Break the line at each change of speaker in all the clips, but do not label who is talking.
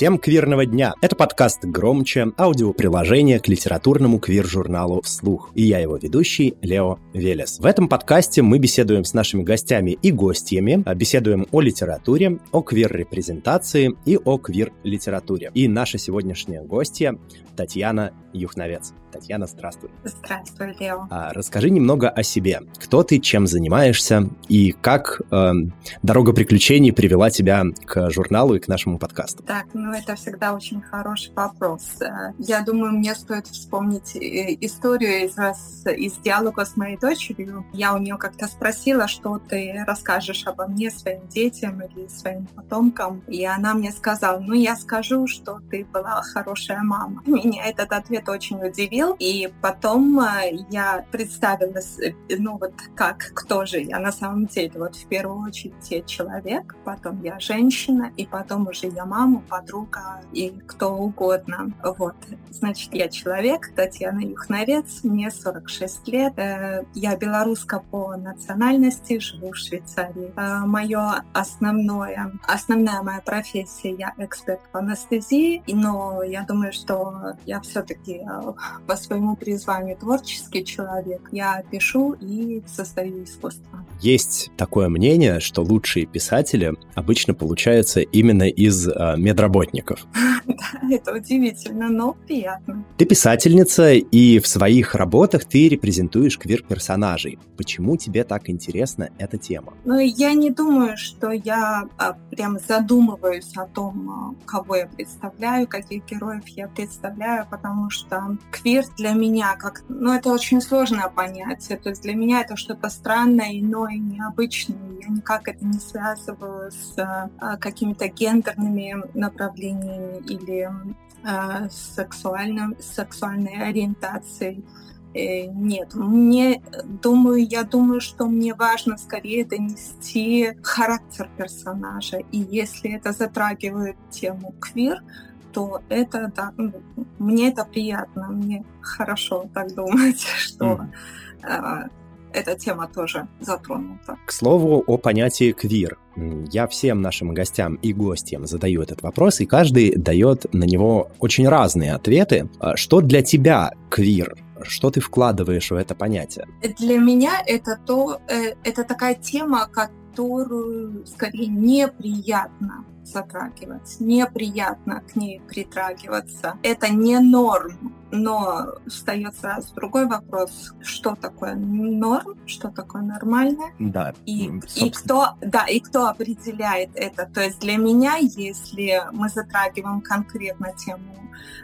Всем квирного дня! Это подкаст «Громче», аудиоприложение к литературному квир-журналу «Вслух». И я его ведущий Лео Велес. В этом подкасте мы беседуем с нашими гостями и гостями, а беседуем о литературе, о квир-репрезентации и о квир-литературе. И наша сегодняшняя гостья Татьяна Юхновец. Татьяна, здравствуй.
Здравствуй, Лео.
А, расскажи немного о себе. Кто ты, чем занимаешься и как э, дорога приключений привела тебя к журналу и к нашему подкасту?
Так, ну это всегда очень хороший вопрос. Э, я думаю, мне стоит вспомнить э, историю из, из диалога с моей дочерью. Я у нее как-то спросила, что ты расскажешь обо мне своим детям или своим потомкам. И она мне сказала, ну я скажу, что ты была хорошая мама. Меня этот ответ очень удивил говорил, и потом э, я представилась, э, ну вот как, кто же я на самом деле. Вот в первую очередь я человек, потом я женщина, и потом уже я мама, подруга и кто угодно. Вот, значит, я человек, Татьяна Юхновец, мне 46 лет, э, я белоруска по национальности, живу в Швейцарии. Мое основное, основная моя профессия, я эксперт по анестезии, но я думаю, что я все-таки по своему призванию творческий человек. Я пишу и создаю искусство.
Есть такое мнение, что лучшие писатели обычно получаются именно из э, медработников.
Да, это удивительно, но приятно.
Ты писательница, и в своих работах ты репрезентуешь квир-персонажей. Почему тебе так интересна эта тема?
Ну, я не думаю, что я а, прям задумываюсь о том, а, кого я представляю, каких героев я представляю, потому что квир для меня как... Ну, это очень сложное понятие. То есть для меня это что-то странное, иное, необычное. Я никак это не связываю с а, какими-то гендерными направлениями или а, сексуальным, сексуальной ориентацией. Э, нет, мне, думаю, я думаю, что мне важно скорее донести характер персонажа. И если это затрагивает тему квир, то это, да, ну, мне это приятно, мне хорошо так думать, что mm. э, эта тема тоже затронута.
К слову о понятии квир. Я всем нашим гостям и гостям задаю этот вопрос, и каждый дает на него очень разные ответы. А что для тебя квир? Что ты вкладываешь в это понятие?
Для меня это то, э, это такая тема, которую скорее неприятно затрагивать, неприятно к ней притрагиваться. Это не норм, но встает сразу другой вопрос, что такое норм, что такое нормально,
да,
и, и кто, да, и кто определяет это. То есть для меня, если мы затрагиваем конкретно тему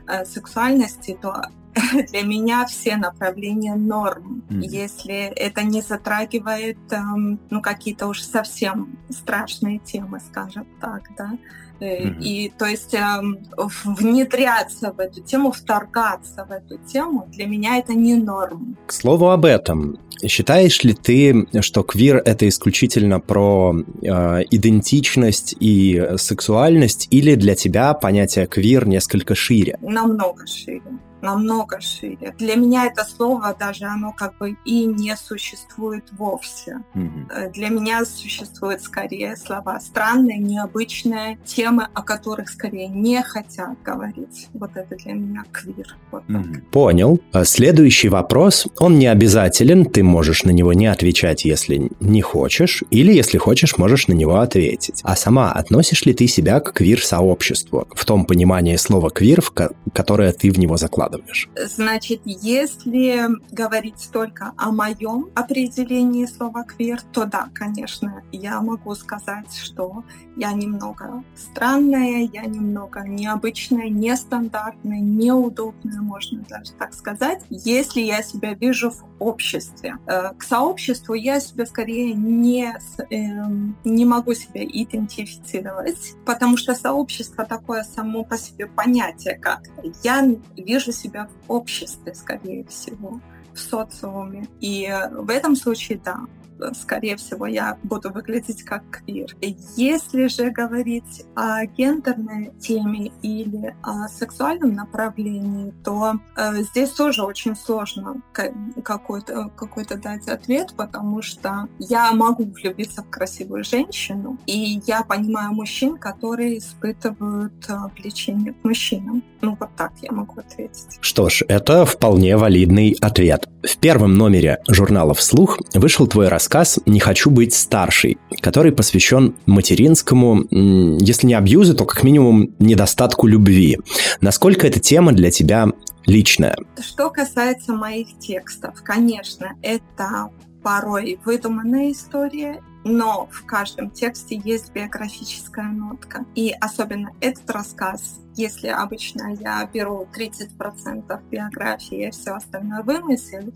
э, сексуальности, то для меня все направления норм. Mm-hmm. Если это не затрагивает эм, ну, какие-то уж совсем страшные темы, скажем так, да. Mm-hmm. И то есть эм, внедряться в эту тему, вторгаться в эту тему, для меня это не норм.
К слову об этом, считаешь ли ты, что квир это исключительно про э, идентичность и сексуальность, или для тебя понятие квир несколько шире?
Намного шире намного шире. Для меня это слово даже оно как бы и не существует вовсе. Mm-hmm. Для меня существуют скорее слова странные, необычные, темы, о которых скорее не хотят говорить. Вот это для меня квир. Вот mm-hmm.
Понял. А следующий вопрос, он не обязателен, ты можешь на него не отвечать, если не хочешь, или если хочешь, можешь на него ответить. А сама относишь ли ты себя к квир-сообществу в том понимании слова квир, в которое ты в него закладываешь? Вкладываешь?
Значит, если говорить только о моем определении слова квир, то да, конечно, я могу сказать, что я немного странная, я немного необычная, нестандартная, неудобная, можно даже так сказать, если я себя вижу в обществе. Э, к сообществу я себя скорее не, эм, не могу себя идентифицировать, потому что сообщество такое само по себе понятие как я вижу себя в обществе, скорее всего, в социуме. И в этом случае, да, скорее всего, я буду выглядеть как квир. Если же говорить о гендерной теме или о сексуальном направлении, то э, здесь тоже очень сложно какой-то какой дать ответ, потому что я могу влюбиться в красивую женщину, и я понимаю мужчин, которые испытывают э, влечение к мужчинам. Ну, вот так я могу ответить.
Что ж, это вполне валидный ответ. В первом номере журнала «Вслух» вышел твой рассказ «Не хочу быть старшей», который посвящен материнскому, если не абьюзу, то как минимум недостатку любви. Насколько эта тема для тебя личная?
Что касается моих текстов, конечно, это порой выдуманная история, но в каждом тексте есть биографическая нотка. И особенно этот рассказ, если обычно я беру 30% биографии и все остальное вымысел,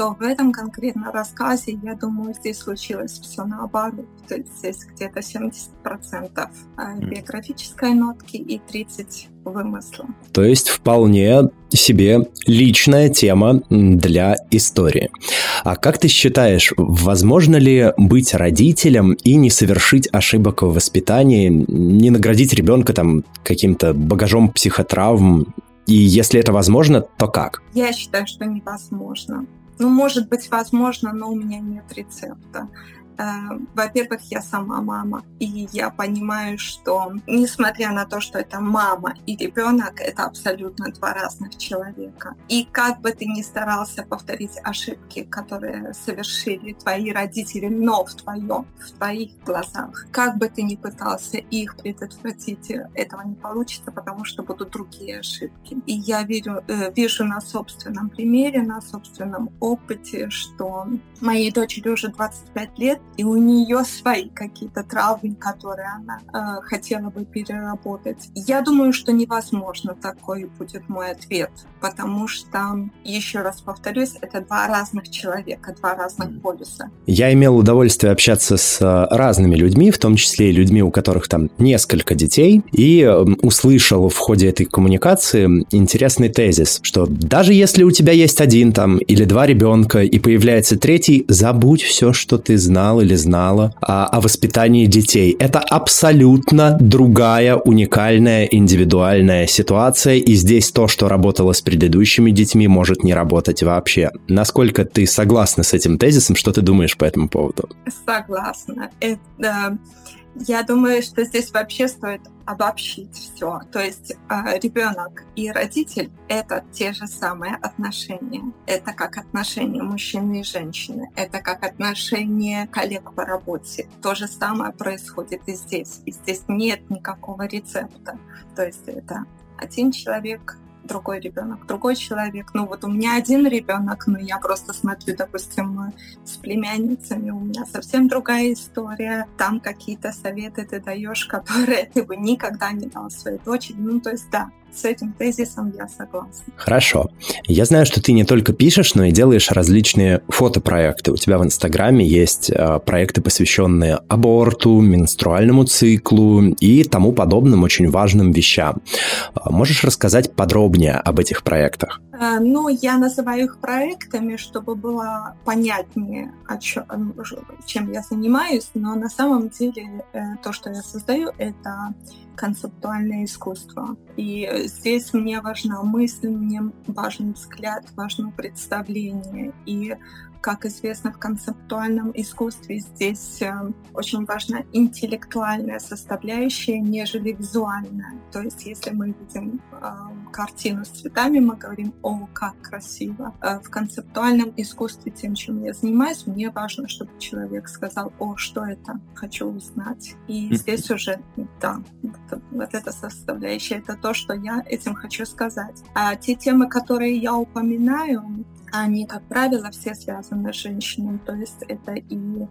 то в этом конкретном рассказе, я думаю, здесь случилось все наоборот. То есть здесь где-то 70% а, биографической нотки и 30% вымысла.
То есть вполне себе личная тема для истории. А как ты считаешь, возможно ли быть родителем и не совершить ошибок в воспитании, не наградить ребенка там каким-то багажом психотравм? И если это возможно, то как?
Я считаю, что невозможно. Ну, может быть, возможно, но у меня нет рецепта. Э, во-первых, я сама мама, и я понимаю, что несмотря на то, что это мама и ребенок, это абсолютно два разных человека. И как бы ты ни старался повторить ошибки, которые совершили твои родители, но в твоем, в твоих глазах, как бы ты ни пытался их предотвратить, этого не получится, потому что будут другие ошибки. И я верю, э, вижу на собственном примере, на собственном опыте, что моей дочери уже 25 лет, и у нее свои какие-то травмы, которые она э, хотела бы переработать. Я думаю, что невозможно такой будет мой ответ, потому что, еще раз повторюсь, это два разных человека, два разных полюса.
Я имел удовольствие общаться с э, разными людьми, в том числе и людьми, у которых там несколько детей, и услышал в ходе этой коммуникации интересный тезис, что даже если у тебя есть один там или два ребенка и появляется третий, забудь все, что ты знал или знала о, о воспитании детей. Это абсолютно другая, уникальная, индивидуальная ситуация, и здесь то, что работало с предыдущими детьми, может не работать вообще. Насколько ты согласна с этим тезисом? Что ты думаешь по этому поводу?
Согласна. Это я думаю, что здесь вообще стоит обобщить все. То есть э, ребенок и родитель — это те же самые отношения. Это как отношения мужчины и женщины. Это как отношения коллег по работе. То же самое происходит и здесь. И здесь нет никакого рецепта. То есть это один человек другой ребенок, другой человек. Ну вот у меня один ребенок, но я просто смотрю, допустим, с племянницами, у меня совсем другая история. Там какие-то советы ты даешь, которые ты бы никогда не дал своей дочери. Ну то есть да, с этим тезисом я согласна.
Хорошо. Я знаю, что ты не только пишешь, но и делаешь различные фотопроекты. У тебя в Инстаграме есть э, проекты, посвященные аборту, менструальному циклу и тому подобным очень важным вещам. А, можешь рассказать подробнее об этих проектах?
Э, ну, я называю их проектами, чтобы было понятнее, о чем, чем я занимаюсь, но на самом деле э, то, что я создаю, это концептуальное искусство. И здесь мне важна мысль, мне важен взгляд, важно представление. И как известно, в концептуальном искусстве здесь э, очень важна интеллектуальная составляющая, нежели визуальная. То есть, если мы видим э, картину с цветами, мы говорим, о, как красиво. Э, в концептуальном искусстве, тем, чем я занимаюсь, мне важно, чтобы человек сказал, о, что это, хочу узнать. И здесь уже, да, вот эта составляющая, это то, что я этим хочу сказать. А те темы, которые я упоминаю, они, как правило, все связаны с женщиной. То есть это и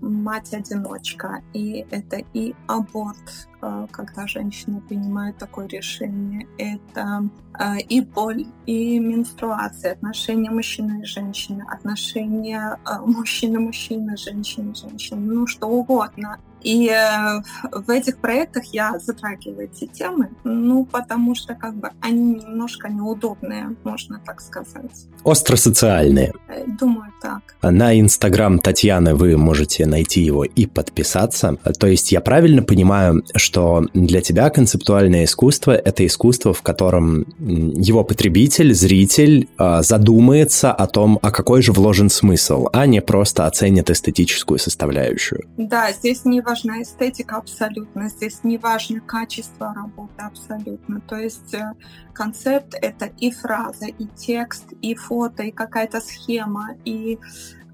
мать-одиночка, и это и аборт, э, когда женщина принимает такое решение, это э, и боль, и менструация, отношения мужчины и женщины, отношения э, мужчины-мужчины, женщины-женщины, ну что угодно. И э, в этих проектах я затрагиваю эти темы, ну, потому что как бы они немножко неудобные, можно так сказать.
Остросоциальные.
Э, думаю, так.
На Инстаграм Татьяны вы можете найти его и подписаться. То есть я правильно понимаю, что для тебя концептуальное искусство — это искусство, в котором его потребитель, зритель а, задумается о том, а какой же вложен смысл, а не просто оценит эстетическую составляющую.
Да, здесь не важна эстетика абсолютно, здесь не важно качество работы абсолютно. То есть э, концепт — это и фраза, и текст, и фото, и какая-то схема, и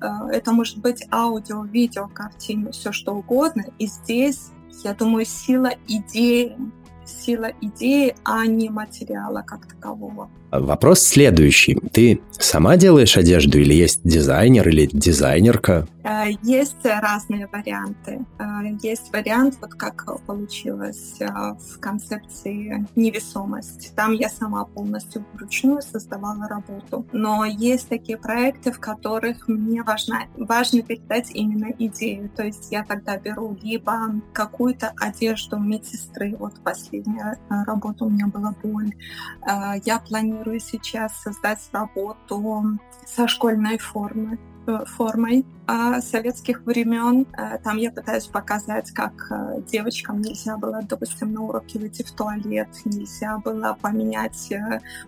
э, это может быть аудио, видео, картина, все что угодно. И здесь, я думаю, сила идеи, сила идеи, а не материала как такового.
Вопрос следующий. Ты сама делаешь одежду или есть дизайнер или дизайнерка?
Э, есть разные варианты. Э, есть вариант, вот как получилось э, в концепции невесомость. Там я сама полностью вручную создавала работу. Но есть такие проекты, в которых мне важно, важно передать именно идею. То есть я тогда беру либо какую-то одежду медсестры, вот последняя работа у меня была боль. Я планирую сейчас создать работу со школьной формы, формой советских времен. Э, там я пытаюсь показать, как э, девочкам нельзя было, допустим, на уроке выйти в туалет, нельзя было поменять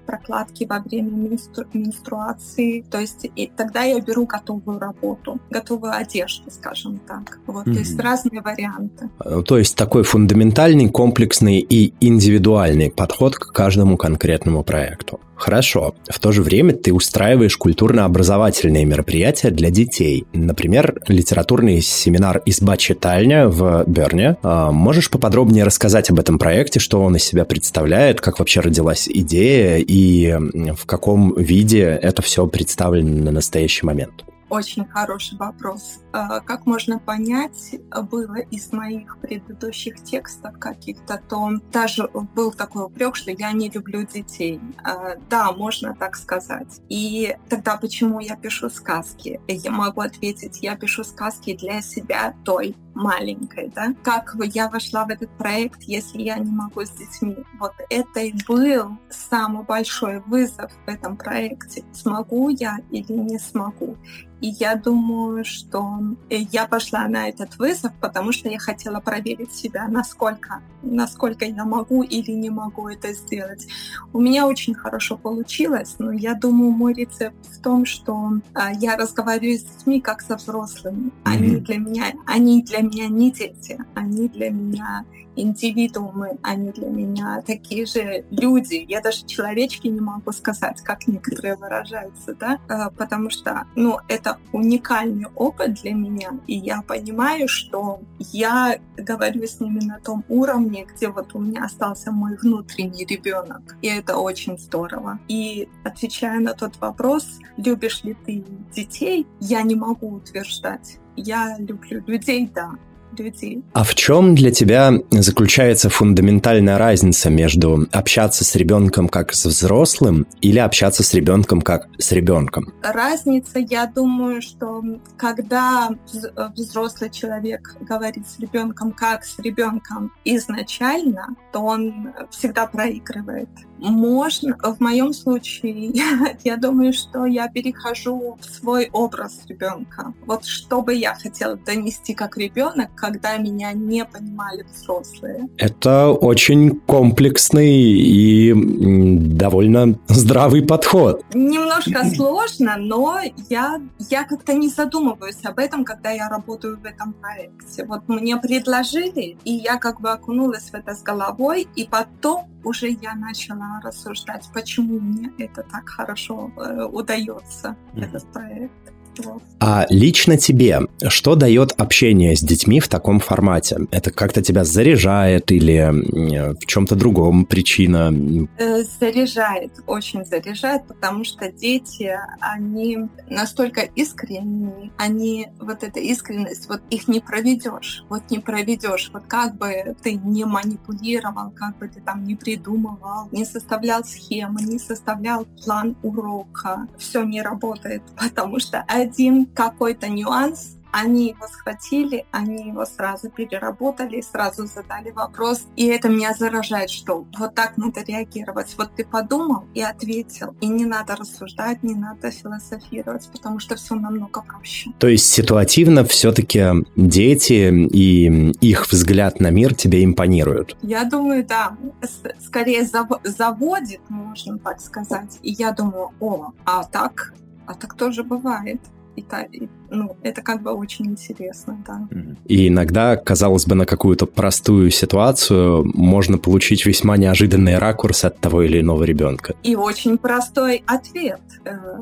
прокладки во время менстру... менструации. То есть и тогда я беру готовую работу, готовую одежду, скажем так. Вот, mm-hmm. то есть разные варианты.
То есть такой фундаментальный, комплексный и индивидуальный подход к каждому конкретному проекту. Хорошо. В то же время ты устраиваешь культурно-образовательные мероприятия для детей. Например, литературный семинар «Изба-читальня» в Берне. А, можешь поподробнее рассказать об этом проекте, что он из себя представляет, как вообще родилась идея и в каком виде это все представлено на настоящий момент?
Очень хороший вопрос. А, как можно понять, было из моих предыдущих текстов каких-то, то даже был такой упрек, что я не люблю детей. А, да, можно так сказать. И тогда почему я пишу сказки? Я могу ответить, я пишу сказки для себя той маленькой, да? Как я вошла в этот проект, если я не могу с детьми? Вот это и был самый большой вызов в этом проекте. Смогу я или не смогу? И я думаю, что я пошла на этот вызов, потому что я хотела проверить себя, насколько, насколько я могу или не могу это сделать. У меня очень хорошо получилось, но я думаю, мой рецепт в том, что а, я разговариваю с детьми как со взрослыми. Они для меня, они для меня не дети, они для меня индивидуумы, они для меня такие же люди. Я даже человечки не могу сказать, как некоторые выражаются, да, э, потому что, ну, это уникальный опыт для меня, и я понимаю, что я говорю с ними на том уровне, где вот у меня остался мой внутренний ребенок, и это очень здорово. И отвечая на тот вопрос, любишь ли ты детей, я не могу утверждать. Я люблю людей, да, людей.
А в чем для тебя заключается фундаментальная разница между общаться с ребенком как с взрослым или общаться с ребенком как с ребенком?
Разница, я думаю, что когда взрослый человек говорит с ребенком как с ребенком изначально, то он всегда проигрывает. Можно, в моем случае, я, я думаю, что я перехожу в свой образ ребенка. Вот что бы я хотела донести как ребенок, когда меня не понимали взрослые.
Это очень комплексный и довольно здравый подход.
Немножко сложно, но я, я как-то не задумываюсь об этом, когда я работаю в этом проекте. Вот мне предложили, и я как бы окунулась в это с головой, и потом уже я начала рассуждать, почему мне это так хорошо э, удается, mm-hmm. этот проект.
А лично тебе, что дает общение с детьми в таком формате? Это как-то тебя заряжает или в чем-то другом причина?
Э, заряжает, очень заряжает, потому что дети, они настолько искренние, они, вот эта искренность, вот их не проведешь, вот не проведешь, вот как бы ты не манипулировал, как бы ты там не придумывал, не составлял схемы, не составлял план урока, все не работает, потому что один какой-то нюанс Они его схватили, они его сразу переработали, сразу задали вопрос. И это меня заражает, что вот так надо реагировать. Вот ты подумал и ответил. И не надо рассуждать, не надо философировать, потому что все намного проще.
То есть ситуативно все-таки дети и их взгляд на мир тебе импонируют?
Я думаю, да. Скорее заводит, можно так сказать. И я думаю, о, а так, а так тоже бывает. И, и, ну, это как бы очень интересно, да.
И иногда, казалось бы, на какую-то простую ситуацию можно получить весьма неожиданный ракурс от того или иного ребенка.
И очень простой ответ. Э,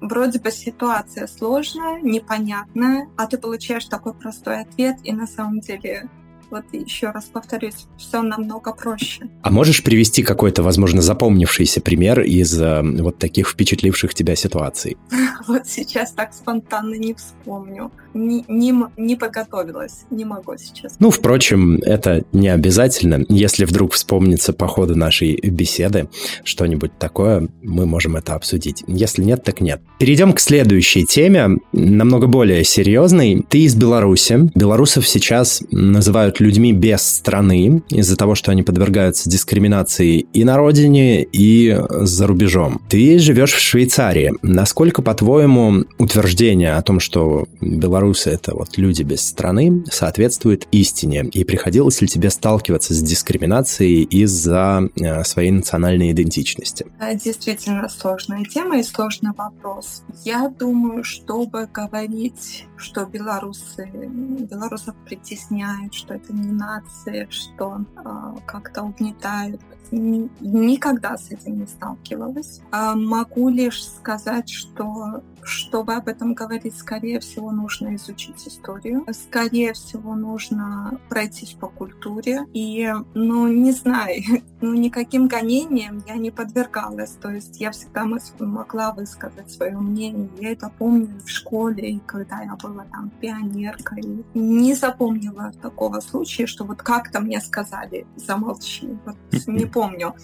вроде бы ситуация сложная, непонятная, а ты получаешь такой простой ответ, и на самом деле вот еще раз повторюсь, все намного проще.
А можешь привести какой-то, возможно, запомнившийся пример из э, вот таких впечатливших тебя ситуаций?
Вот сейчас так спонтанно не вспомню. Не, не, не подготовилась, не могу сейчас.
Ну, впрочем, это не обязательно. Если вдруг вспомнится по ходу нашей беседы что-нибудь такое, мы можем это обсудить. Если нет, так нет. Перейдем к следующей теме, намного более серьезной. Ты из Беларуси. Белорусов сейчас называют людьми без страны из-за того, что они подвергаются дискриминации и на родине, и за рубежом. Ты живешь в Швейцарии. Насколько, по-твоему, утверждение о том, что белорусы — это вот люди без страны, соответствует истине? И приходилось ли тебе сталкиваться с дискриминацией из-за э, своей национальной идентичности?
Действительно сложная тема и сложный вопрос. Я думаю, чтобы говорить, что белорусы, белорусов притесняют, что это нация, что э, как-то угнетают. Никогда с этим не сталкивалась. А могу лишь сказать, что чтобы об этом говорить, скорее всего, нужно изучить историю. Скорее всего, нужно пройтись по культуре. И, ну, не знаю, ну, никаким гонениям я не подвергалась. То есть я всегда могла высказать свое мнение. Я это помню в школе, и когда я была там пионеркой. Не запомнила такого случая, что вот как-то мне сказали «замолчи». Вот не помню.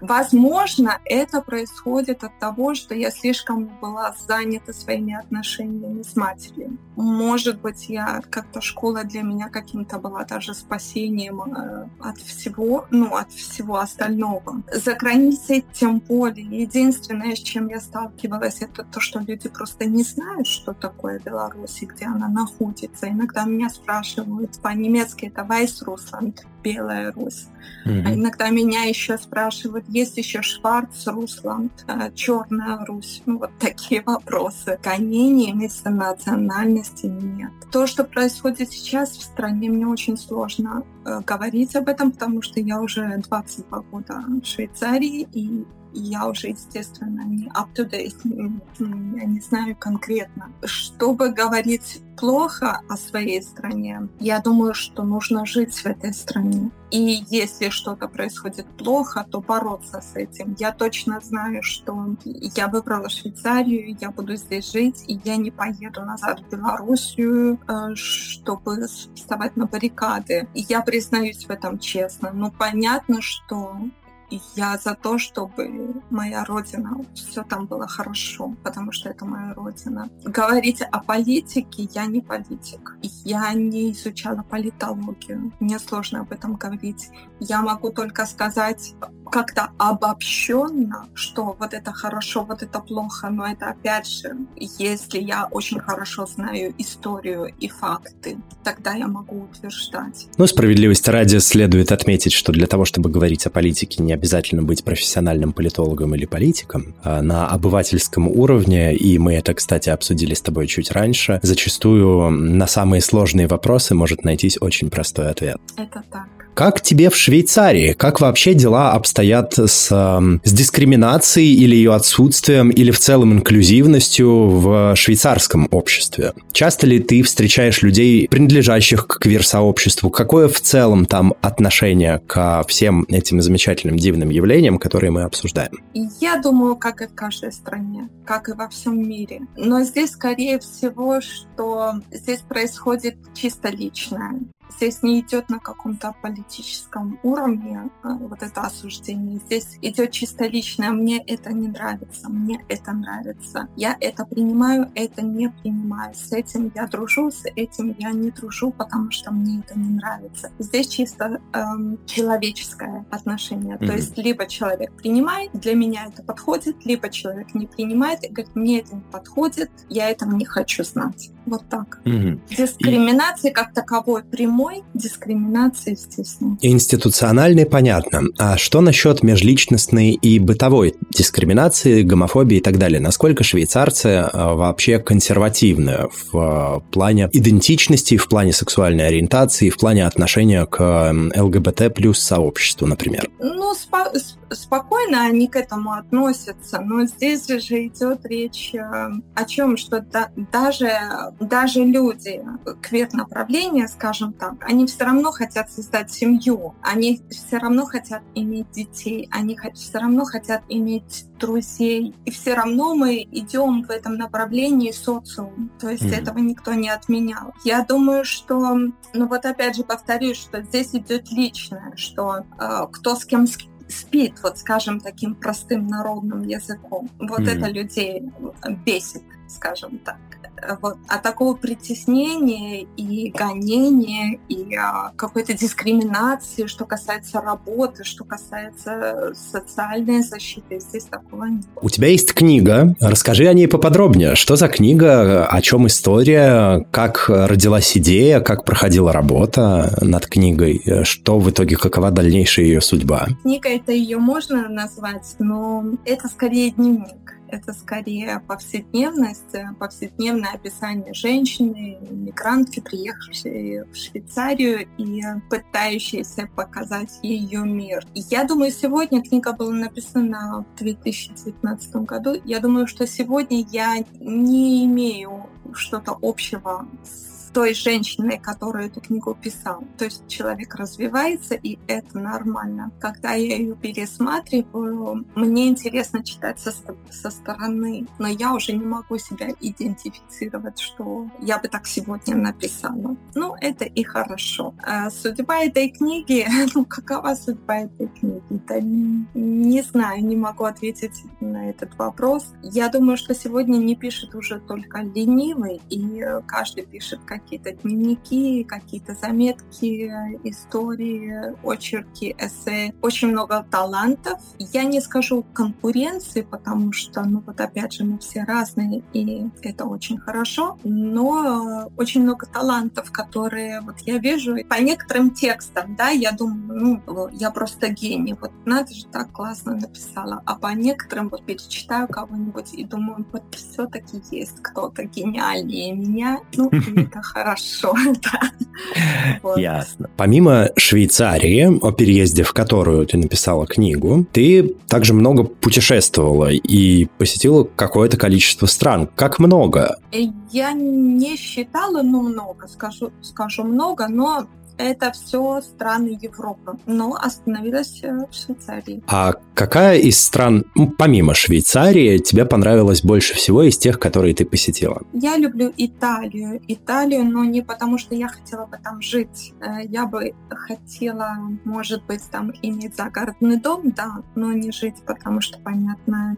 Возможно, это происходит от того, что я слишком была занята своими отношениями с матерью. Может быть, я как-то школа для меня каким-то была даже спасением э, от всего, ну, от всего остального. За границей тем более. Единственное, с чем я сталкивалась, это то, что люди просто не знают, что такое Беларусь и где она находится. Иногда меня спрашивают по-немецки, это Вайс-Русланд, Белая Русь. Mm-hmm. А иногда меня еще спрашивают, есть еще Шварц, Русланд, э, Черная Русь. Ну, вот такие вопросы. Гонений вместо национальности нет. То, что происходит сейчас в стране, мне очень сложно э, говорить об этом, потому что я уже 22 года в Швейцарии, и я уже, естественно, не up-to-date, я не знаю конкретно. Чтобы говорить плохо о своей стране, я думаю, что нужно жить в этой стране. И если что-то происходит плохо, то бороться с этим. Я точно знаю, что я выбрала Швейцарию, я буду здесь жить, и я не поеду назад в Белоруссию, э, чтобы вставать на баррикады. И я признаюсь в этом честно. Но понятно, что я за то, чтобы моя родина, все там было хорошо, потому что это моя родина. Говорить о политике, я не политик. Я не изучала политологию. Мне сложно об этом говорить. Я могу только сказать как-то обобщенно, что вот это хорошо, вот это плохо, но это опять же, если я очень хорошо знаю историю и факты, тогда я могу утверждать.
Ну, справедливости ради следует отметить, что для того, чтобы говорить о политике, не обязательно быть профессиональным политологом или политиком. А на обывательском уровне, и мы это, кстати, обсудили с тобой чуть раньше, зачастую на самые сложные вопросы может найтись очень простой ответ.
Это так.
Как тебе в Швейцарии? Как вообще дела обстоят с, с дискриминацией или ее отсутствием, или в целом инклюзивностью в швейцарском обществе? Часто ли ты встречаешь людей, принадлежащих к квир-сообществу? Какое в целом там отношение ко всем этим замечательным дивным явлениям, которые мы обсуждаем?
Я думаю, как и в каждой стране, как и во всем мире. Но здесь, скорее всего, что здесь происходит чисто личное здесь не идет на каком-то политическом уровне а, вот это осуждение. Здесь идет чисто личное. Мне это не нравится, мне это нравится. Я это принимаю, это не принимаю. С этим я дружу, с этим я не дружу, потому что мне это не нравится. Здесь чисто эм, человеческое отношение. Mm-hmm. То есть либо человек принимает, для меня это подходит, либо человек не принимает и говорит, мне это не подходит, я этого не хочу знать. Вот так.
Угу.
Дискриминации и... как таковой прямой дискриминации, естественно.
Институциональной понятно. А что насчет межличностной и бытовой дискриминации, гомофобии и так далее? Насколько швейцарцы а, вообще консервативны в а, плане идентичности, в плане сексуальной ориентации, в плане отношения к ЛГБТ плюс сообществу, например?
Ну, спо- спокойно они к этому относятся, но здесь же идет речь э, о чем, что да, даже, даже люди квир-направления, скажем так, они все равно хотят создать семью, они все равно хотят иметь детей, они все равно хотят иметь друзей, и все равно мы идем в этом направлении социум, то есть mm-hmm. этого никто не отменял. Я думаю, что, ну вот опять же повторюсь, что здесь идет личное, что э, кто с кем спит, вот скажем, таким простым народным языком. Вот mm-hmm. это людей бесит, скажем так. Вот. А такого притеснения и гонения, и а, какой-то дискриминации, что касается работы, что касается социальной защиты, здесь такого нет.
У тебя есть книга. Расскажи о ней поподробнее. Что за книга, о чем история, как родилась идея, как проходила работа над книгой, что в итоге, какова дальнейшая ее судьба?
Книга это ее можно назвать, но это скорее дневник это скорее повседневность, э, повседневное описание женщины, мигрантки, приехавшей в Швейцарию и пытающейся показать ее мир. И я думаю, сегодня книга была написана в 2019 году. Я думаю, что сегодня я не имею что-то общего с той женщиной, которая эту книгу писала. То есть человек развивается, и это нормально. Когда я ее пересматриваю, мне интересно читать со, со стороны, но я уже не могу себя идентифицировать, что я бы так сегодня написала. Ну, это и хорошо. А судьба этой книги, ну, какова судьба этой книги? Да не, не знаю, не могу ответить на этот вопрос. Я думаю, что сегодня не пишет уже только ленивый, и каждый пишет как какие-то дневники, какие-то заметки, истории, очерки, эссе. Очень много талантов. Я не скажу конкуренции, потому что, ну вот опять же, мы все разные, и это очень хорошо, но очень много талантов, которые вот я вижу по некоторым текстам, да, я думаю, ну, я просто гений, вот надо же так классно написала, а по некоторым вот перечитаю кого-нибудь и думаю, вот все-таки есть кто-то гениальнее меня, ну, это хорошо, да.
Вот. Ясно. Помимо Швейцарии, о переезде в которую ты написала книгу, ты также много путешествовала и посетила какое-то количество стран. Как много?
Я не считала, но много, скажу, скажу много, но это все страны Европы, но остановилась э, в Швейцарии.
А какая из стран, помимо Швейцарии, тебе понравилась больше всего из тех, которые ты посетила?
Я люблю Италию. Италию, но не потому, что я хотела бы там жить. Э, я бы хотела, может быть, там иметь загородный дом, да, но не жить, потому что, понятно,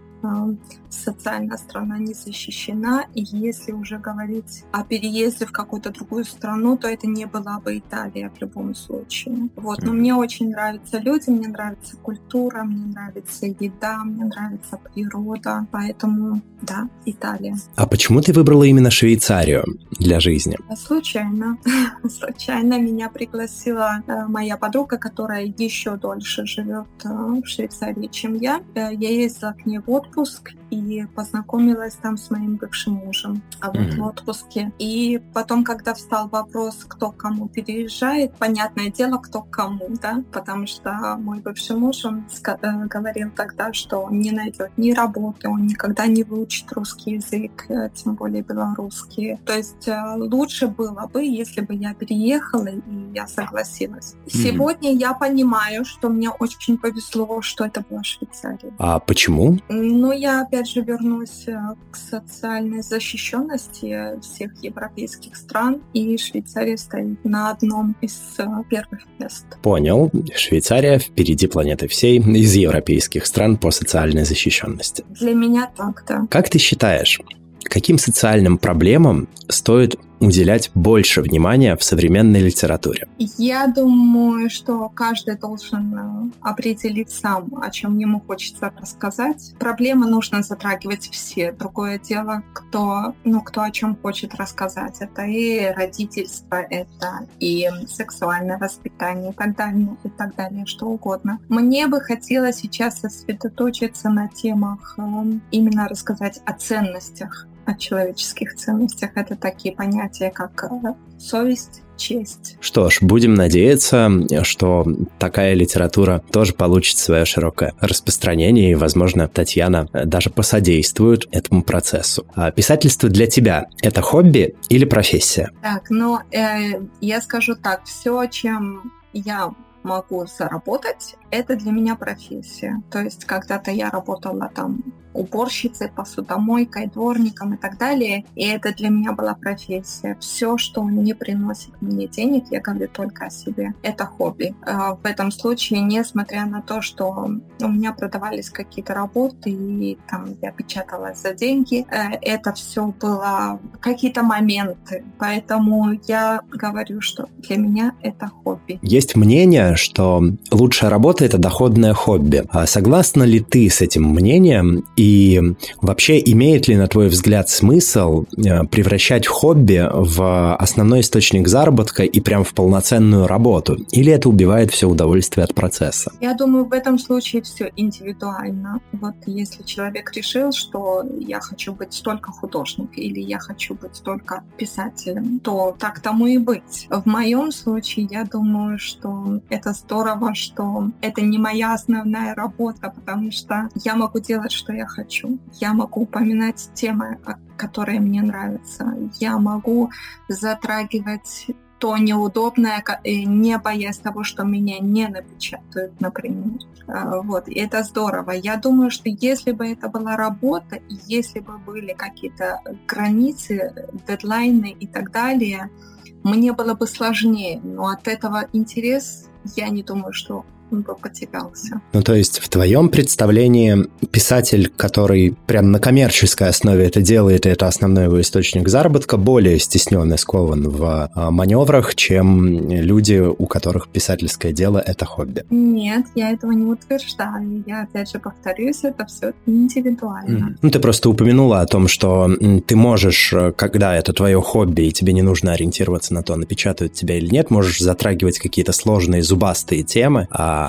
социальная страна не защищена, и если уже говорить о переезде в какую-то другую страну, то это не была бы Италия в любом случае. Вот, но мне очень нравятся люди, мне нравится культура, мне нравится еда, мне нравится природа, поэтому да, Италия.
А почему ты выбрала именно Швейцарию для жизни?
Случайно. Случайно меня пригласила э, моя подруга, которая еще дольше живет э, в Швейцарии, чем я. Э, я ездила к ней в отпуск отпуск и познакомилась там с моим бывшим мужем а вот mm-hmm. в отпуске. И потом, когда встал вопрос, кто к кому переезжает, понятное дело, кто к кому, да, потому что мой бывший муж, он э, говорил тогда, что он не найдет ни работы, он никогда не выучит русский язык, э, тем более белорусский. То есть э, лучше было бы, если бы я переехала и я согласилась. Mm-hmm. Сегодня я понимаю, что мне очень повезло, что это была Швейцария.
А почему?
Ну, я опять же вернусь э, к социальной защищенности всех европейских стран, и Швейцария стоит на одном из э, первых мест.
Понял. Швейцария впереди планеты всей из европейских стран по социальной защищенности.
Для меня так, да.
Как ты считаешь, каким социальным проблемам стоит уделять больше внимания в современной литературе?
Я думаю, что каждый должен э, определить сам, о чем ему хочется рассказать. Проблемы нужно затрагивать все. Другое дело, кто, ну, кто о чем хочет рассказать. Это и родительство, это и сексуальное воспитание и так далее, и так далее, что угодно. Мне бы хотелось сейчас сосредоточиться на темах, э, именно рассказать о ценностях о человеческих ценностях. Это такие понятия, как э, совесть, честь.
Что ж, будем надеяться, что такая литература тоже получит свое широкое распространение, и, возможно, Татьяна даже посодействует этому процессу. А писательство для тебя — это хобби или профессия?
Так, ну, э, я скажу так, все, чем я могу заработать, это для меня профессия. То есть когда-то я работала там уборщицей, посудомойкой, дворником и так далее. И это для меня была профессия. Все, что не приносит мне денег, я говорю только о себе. Это хобби. А, в этом случае, несмотря на то, что у меня продавались какие-то работы, и там я печаталась за деньги, э, это все было какие-то моменты. Поэтому я говорю, что для меня это хобби.
Есть мнение, что лучшая работа это доходное хобби. А согласна ли ты с этим мнением? И вообще, имеет ли, на твой взгляд, смысл э, превращать хобби в основной источник заработка и прям в полноценную работу? Или это убивает все удовольствие от процесса?
Я думаю, в этом случае все индивидуально. Вот если человек решил, что я хочу быть столько художник или я хочу быть столько писателем, то так тому и быть. В моем случае, я думаю, что это здорово, что это не моя основная работа, потому что я могу делать, что я хочу. Я могу упоминать темы, которые мне нравятся. Я могу затрагивать то неудобное, не боясь того, что меня не напечатают, например. А, вот, и это здорово. Я думаю, что если бы это была работа, если бы были какие-то границы, дедлайны и так далее, мне было бы сложнее. Но от этого интерес, я не думаю, что он бы потерялся.
Ну, то есть в твоем представлении писатель, который прям на коммерческой основе это делает, и это основной его источник заработка, более стеснен и скован в а, маневрах, чем люди, у которых писательское дело — это хобби.
Нет, я этого не утверждаю. Я, опять же, повторюсь, это все индивидуально. Mm.
Ну, ты просто упомянула о том, что ты можешь, э, когда это твое хобби, и тебе не нужно ориентироваться на то, напечатают тебя или нет, можешь затрагивать какие-то сложные зубастые темы, а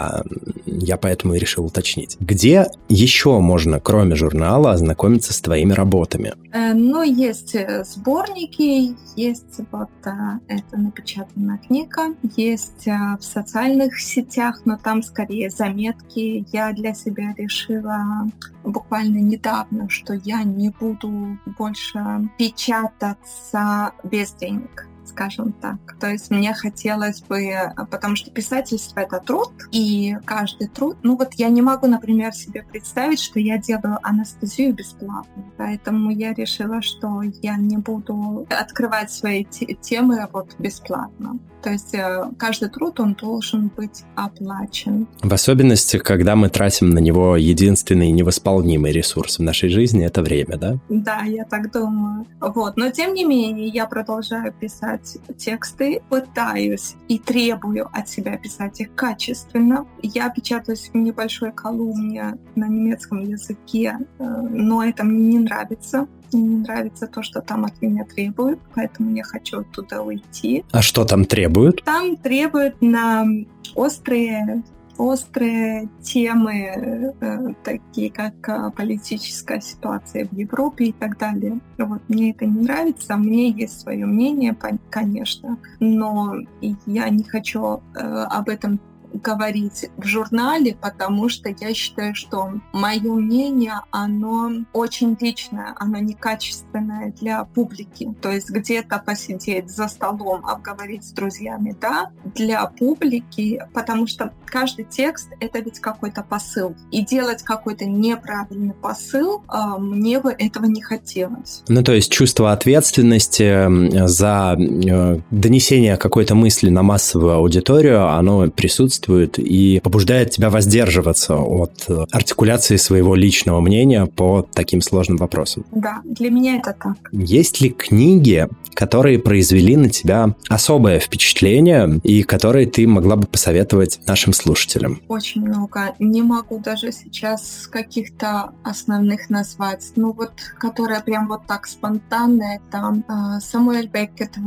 я поэтому и решил уточнить. Где еще можно, кроме журнала, ознакомиться с твоими работами?
Э, ну, есть э, сборники, есть вот э, это напечатанная книга, есть в социальных сетях, но там скорее заметки. Я для себя решила буквально недавно, что я не буду больше печататься без денег скажем так. То есть мне хотелось бы, потому что писательство — это труд, и каждый труд, ну вот я не могу, например, себе представить, что я делаю анестезию бесплатно, поэтому я решила, что я не буду открывать свои темы вот бесплатно. То есть э, каждый труд, он должен быть оплачен.
В особенности, когда мы тратим на него единственный невосполнимый ресурс в нашей жизни, это время, да?
Да, я так думаю. Вот. Но тем не менее, я продолжаю писать тексты, пытаюсь и требую от себя писать их качественно. Я печатаюсь в небольшой колумне на немецком языке, э, но это мне не нравится мне не нравится то, что там от меня требуют, поэтому я хочу оттуда уйти.
А что там требуют?
Там требуют на острые острые темы, э, такие как э, политическая ситуация в Европе и так далее. Вот мне это не нравится, мне есть свое мнение, конечно, но я не хочу э, об этом говорить в журнале, потому что я считаю, что мое мнение, оно очень личное, оно некачественное для публики. То есть где-то посидеть за столом, обговорить с друзьями, да, для публики, потому что каждый текст — это ведь какой-то посыл. И делать какой-то неправильный посыл, а, мне бы этого не хотелось.
Ну, то есть чувство ответственности за э, донесение какой-то мысли на массовую аудиторию, оно присутствует и побуждает тебя воздерживаться от э, артикуляции своего личного мнения по таким сложным вопросам.
Да, для меня это так.
Есть ли книги, которые произвели на тебя особое впечатление и которые ты могла бы посоветовать нашим слушателям?
Очень много. Не могу даже сейчас каких-то основных назвать. Ну вот, которая прям вот так спонтанная, там э, Самуэль Беккет э,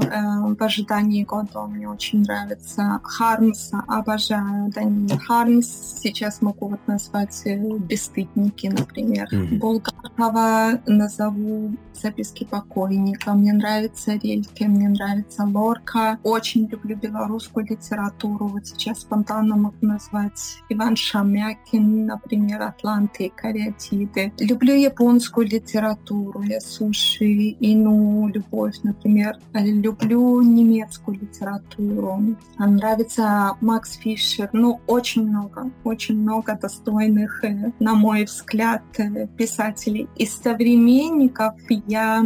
в ожидании года мне очень нравится. Хармса обожаю. Даниил Хармс сейчас могу вот назвать э, «Бесстыдники», например. Mm-hmm. Булгакова назову «Записки покойника». Мне нравится Рельке, мне нравится Лорка. Очень люблю белорусскую литературу. Вот сейчас спонтанно могу назвать Иван Шамякин, например, «Атланты и кариатиды». Люблю японскую литературу, я суши, ину, любовь, например. Люблю немецкую литературу. Нравится Макс Фишер. Ну, очень много, очень много достойных, э, на мой взгляд, э, писателей. Из современников я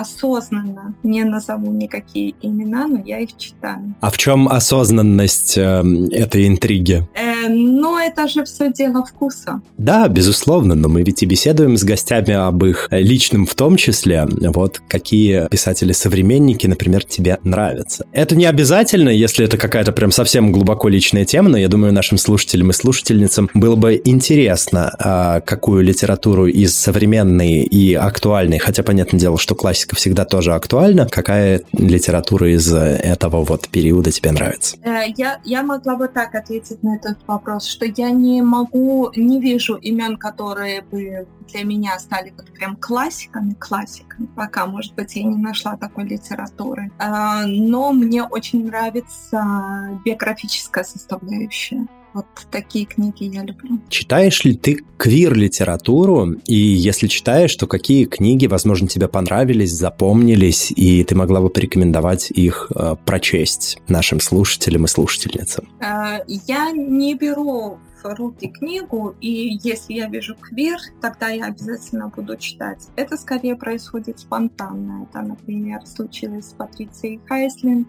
осознанно не назову никакие имена, но я их читаю.
А в чем осознанность э, этой интриги?
Э, ну, это же все дело вкуса.
Да, безусловно, но мы ведь и беседуем с гостями об их личном в том числе. Вот какие писатели-современники, например, тебе нравятся. Это не обязательно, если это какая-то прям совсем глубоко личная тема, но я думаю, нашим слушателям и слушательницам было бы интересно, а, какую литературу из современной и актуальной, хотя, понятное дело, что классика классика всегда тоже актуальна. Какая литература из этого вот периода тебе нравится?
Э, я, я могла бы так ответить на этот вопрос, что я не могу, не вижу имен, которые бы для меня стали вот прям классиками, классиками. Пока, может быть, я не нашла такой литературы. Э, но мне очень нравится биографическая составляющая. Вот такие книги я люблю.
Читаешь ли ты квир-литературу? И если читаешь, то какие книги, возможно, тебе понравились, запомнились, и ты могла бы порекомендовать их э, прочесть нашим слушателям и слушательницам?
Э, я не беру руки книгу, и если я вижу квир, тогда я обязательно буду читать. Это скорее происходит спонтанно. Это, например, случилось с Патрицией Хайслинд,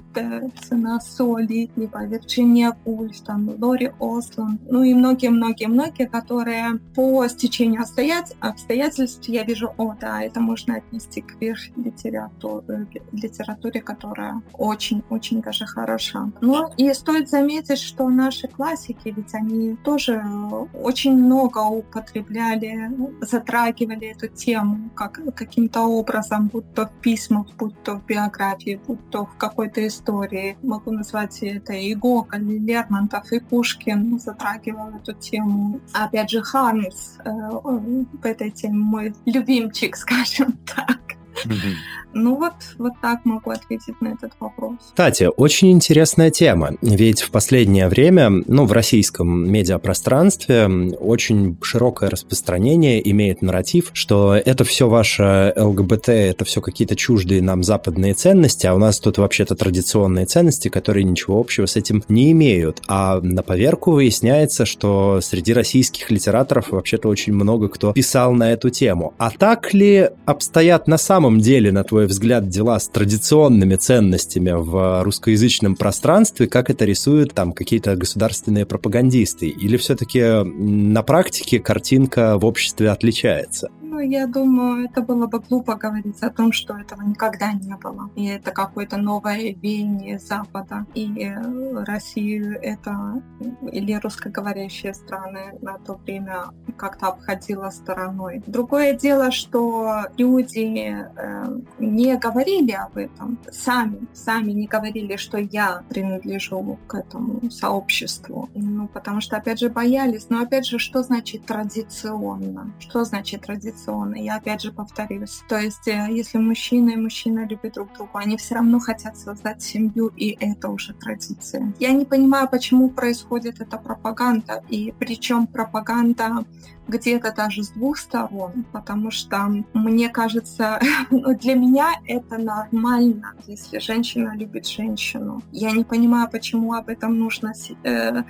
«Цена соли», либо Вирджиния Вульф, там, Лори Осланд, ну и многие-многие-многие, которые по стечению обстоятельств, я вижу, о, да, это можно отнести к квир-литературе, литературе, которая очень-очень даже хороша. Ну и стоит заметить, что наши классики, ведь они тоже тоже очень много употребляли, затрагивали эту тему как, каким-то образом, будь то в письмах, будь то в биографии, будь то в какой-то истории. Могу назвать это и Гоголь, и Лермонтов, и Пушкин затрагивал эту тему. Опять же, Ханс э, в этой теме мой любимчик, скажем так. Ну вот, вот так могу ответить на этот вопрос.
Кстати, очень интересная тема, ведь в последнее время, ну, в российском медиапространстве очень широкое распространение имеет нарратив, что это все ваше ЛГБТ, это все какие-то чуждые нам западные ценности, а у нас тут вообще-то традиционные ценности, которые ничего общего с этим не имеют. А на поверку выясняется, что среди российских литераторов вообще-то очень много кто писал на эту тему. А так ли обстоят на самом самом деле, на твой взгляд, дела с традиционными ценностями в русскоязычном пространстве, как это рисуют там какие-то государственные пропагандисты? Или все-таки на практике картинка в обществе отличается?
Ну, я думаю, это было бы глупо говорить о том, что этого никогда не было. И это какое-то новое веяние Запада. И э, Россию это или русскоговорящие страны на то время как-то обходила стороной. Другое дело, что люди э, не говорили об этом. Сами, сами не говорили, что я принадлежу к этому сообществу. Ну, потому что, опять же, боялись. Но, опять же, что значит традиционно? Что значит традиционно. Я опять же повторюсь. То есть, э, если мужчина и мужчина любят друг друга, они все равно хотят создать семью, и это уже традиция. Я не понимаю, почему происходит эта пропаганда, и причем пропаганда где-то даже с двух сторон, потому что мне кажется, ну, для меня это нормально, если женщина любит женщину. Я не понимаю, почему об этом нужно э, э,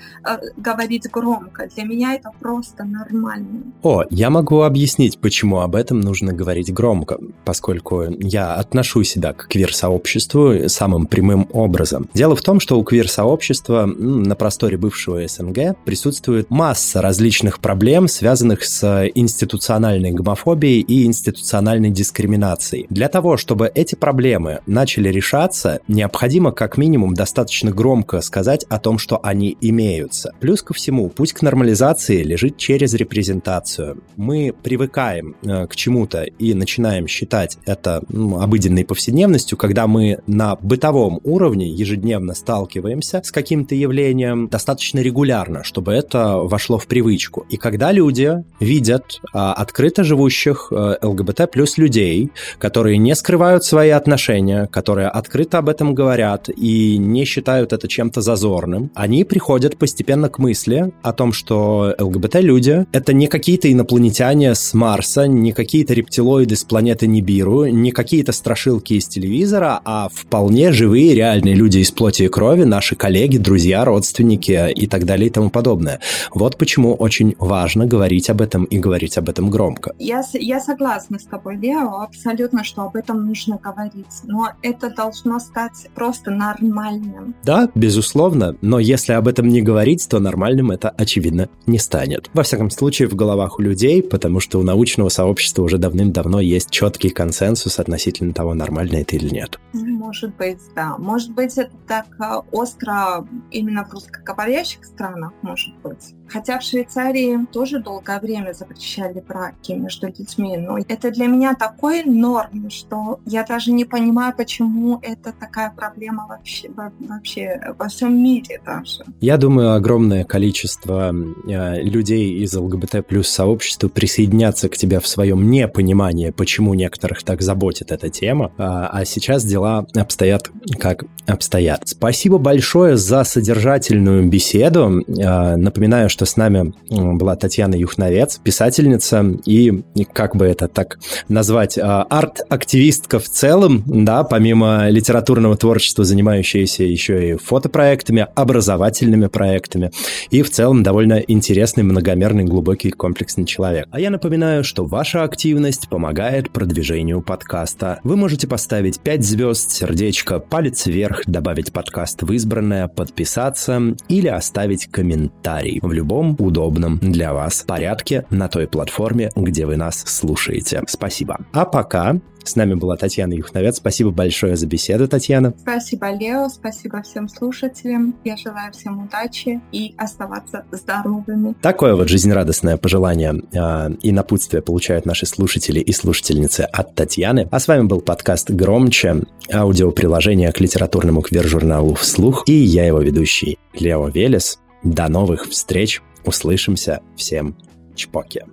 говорить громко. Для меня это просто нормально.
О, я могу объяснить, почему об этом нужно говорить громко, поскольку я отношу себя к квир-сообществу самым прямым образом. Дело в том, что у квир-сообщества на просторе бывшего СНГ присутствует масса различных проблем, связанных связанных с институциональной гомофобией и институциональной дискриминацией. Для того, чтобы эти проблемы начали решаться, необходимо как минимум достаточно громко сказать о том, что они имеются. Плюс ко всему, путь к нормализации лежит через репрезентацию. Мы привыкаем э, к чему-то и начинаем считать это ну, обыденной повседневностью, когда мы на бытовом уровне ежедневно сталкиваемся с каким-то явлением достаточно регулярно, чтобы это вошло в привычку. И когда люди видят а, открыто живущих а, ЛГБТ плюс людей, которые не скрывают свои отношения, которые открыто об этом говорят и не считают это чем-то зазорным, они приходят постепенно к мысли о том, что ЛГБТ-люди — это не какие-то инопланетяне с Марса, не какие-то рептилоиды с планеты Нибиру, не какие-то страшилки из телевизора, а вполне живые реальные люди из плоти и крови, наши коллеги, друзья, родственники и так далее и тому подобное. Вот почему очень важно говорить об этом и говорить об этом громко.
Я, я согласна с тобой, Лео, абсолютно, что об этом нужно говорить. Но это должно стать просто нормальным.
Да, безусловно, но если об этом не говорить, то нормальным это, очевидно, не станет. Во всяком случае, в головах у людей, потому что у научного сообщества уже давным-давно есть четкий консенсус относительно того, нормально это или нет.
Может быть, да. Может быть, это так а, остро именно в русскоговорящих странах, может быть. Хотя в Швейцарии тоже долгое время запрещали браки между детьми. Но это для меня такой норм, что я даже не понимаю, почему это такая проблема вообще, вообще во всем мире даже.
Я думаю, огромное количество э, людей из ЛГБТ плюс сообщества присоединятся к тебе в своем непонимании, почему некоторых так заботит эта тема. А, а сейчас дела обстоят как обстоят. Спасибо большое за содержательную беседу. Э, напоминаю, что с нами была Татьяна Юхновец, писательница и, как бы это так назвать, а, арт-активистка в целом, да, помимо литературного творчества, занимающаяся еще и фотопроектами, образовательными проектами и в целом довольно интересный, многомерный, глубокий, комплексный человек. А я напоминаю, что ваша активность помогает продвижению подкаста. Вы можете поставить 5 звезд, сердечко, палец вверх, добавить подкаст в избранное, подписаться или оставить комментарий в любом удобном для вас порядке на той платформе, где вы нас слушаете. Спасибо. А пока с нами была Татьяна Юхновец. Спасибо большое за беседу, Татьяна.
Спасибо, Лео. Спасибо всем слушателям. Я желаю всем удачи и оставаться здоровыми.
Такое вот жизнерадостное пожелание э, и напутствие получают наши слушатели и слушательницы от Татьяны. А с вами был подкаст «Громче», аудиоприложение к литературному квир-журналу «Вслух» и я его ведущий Лео Велес. До новых встреч. Услышимся. Всем чпоки.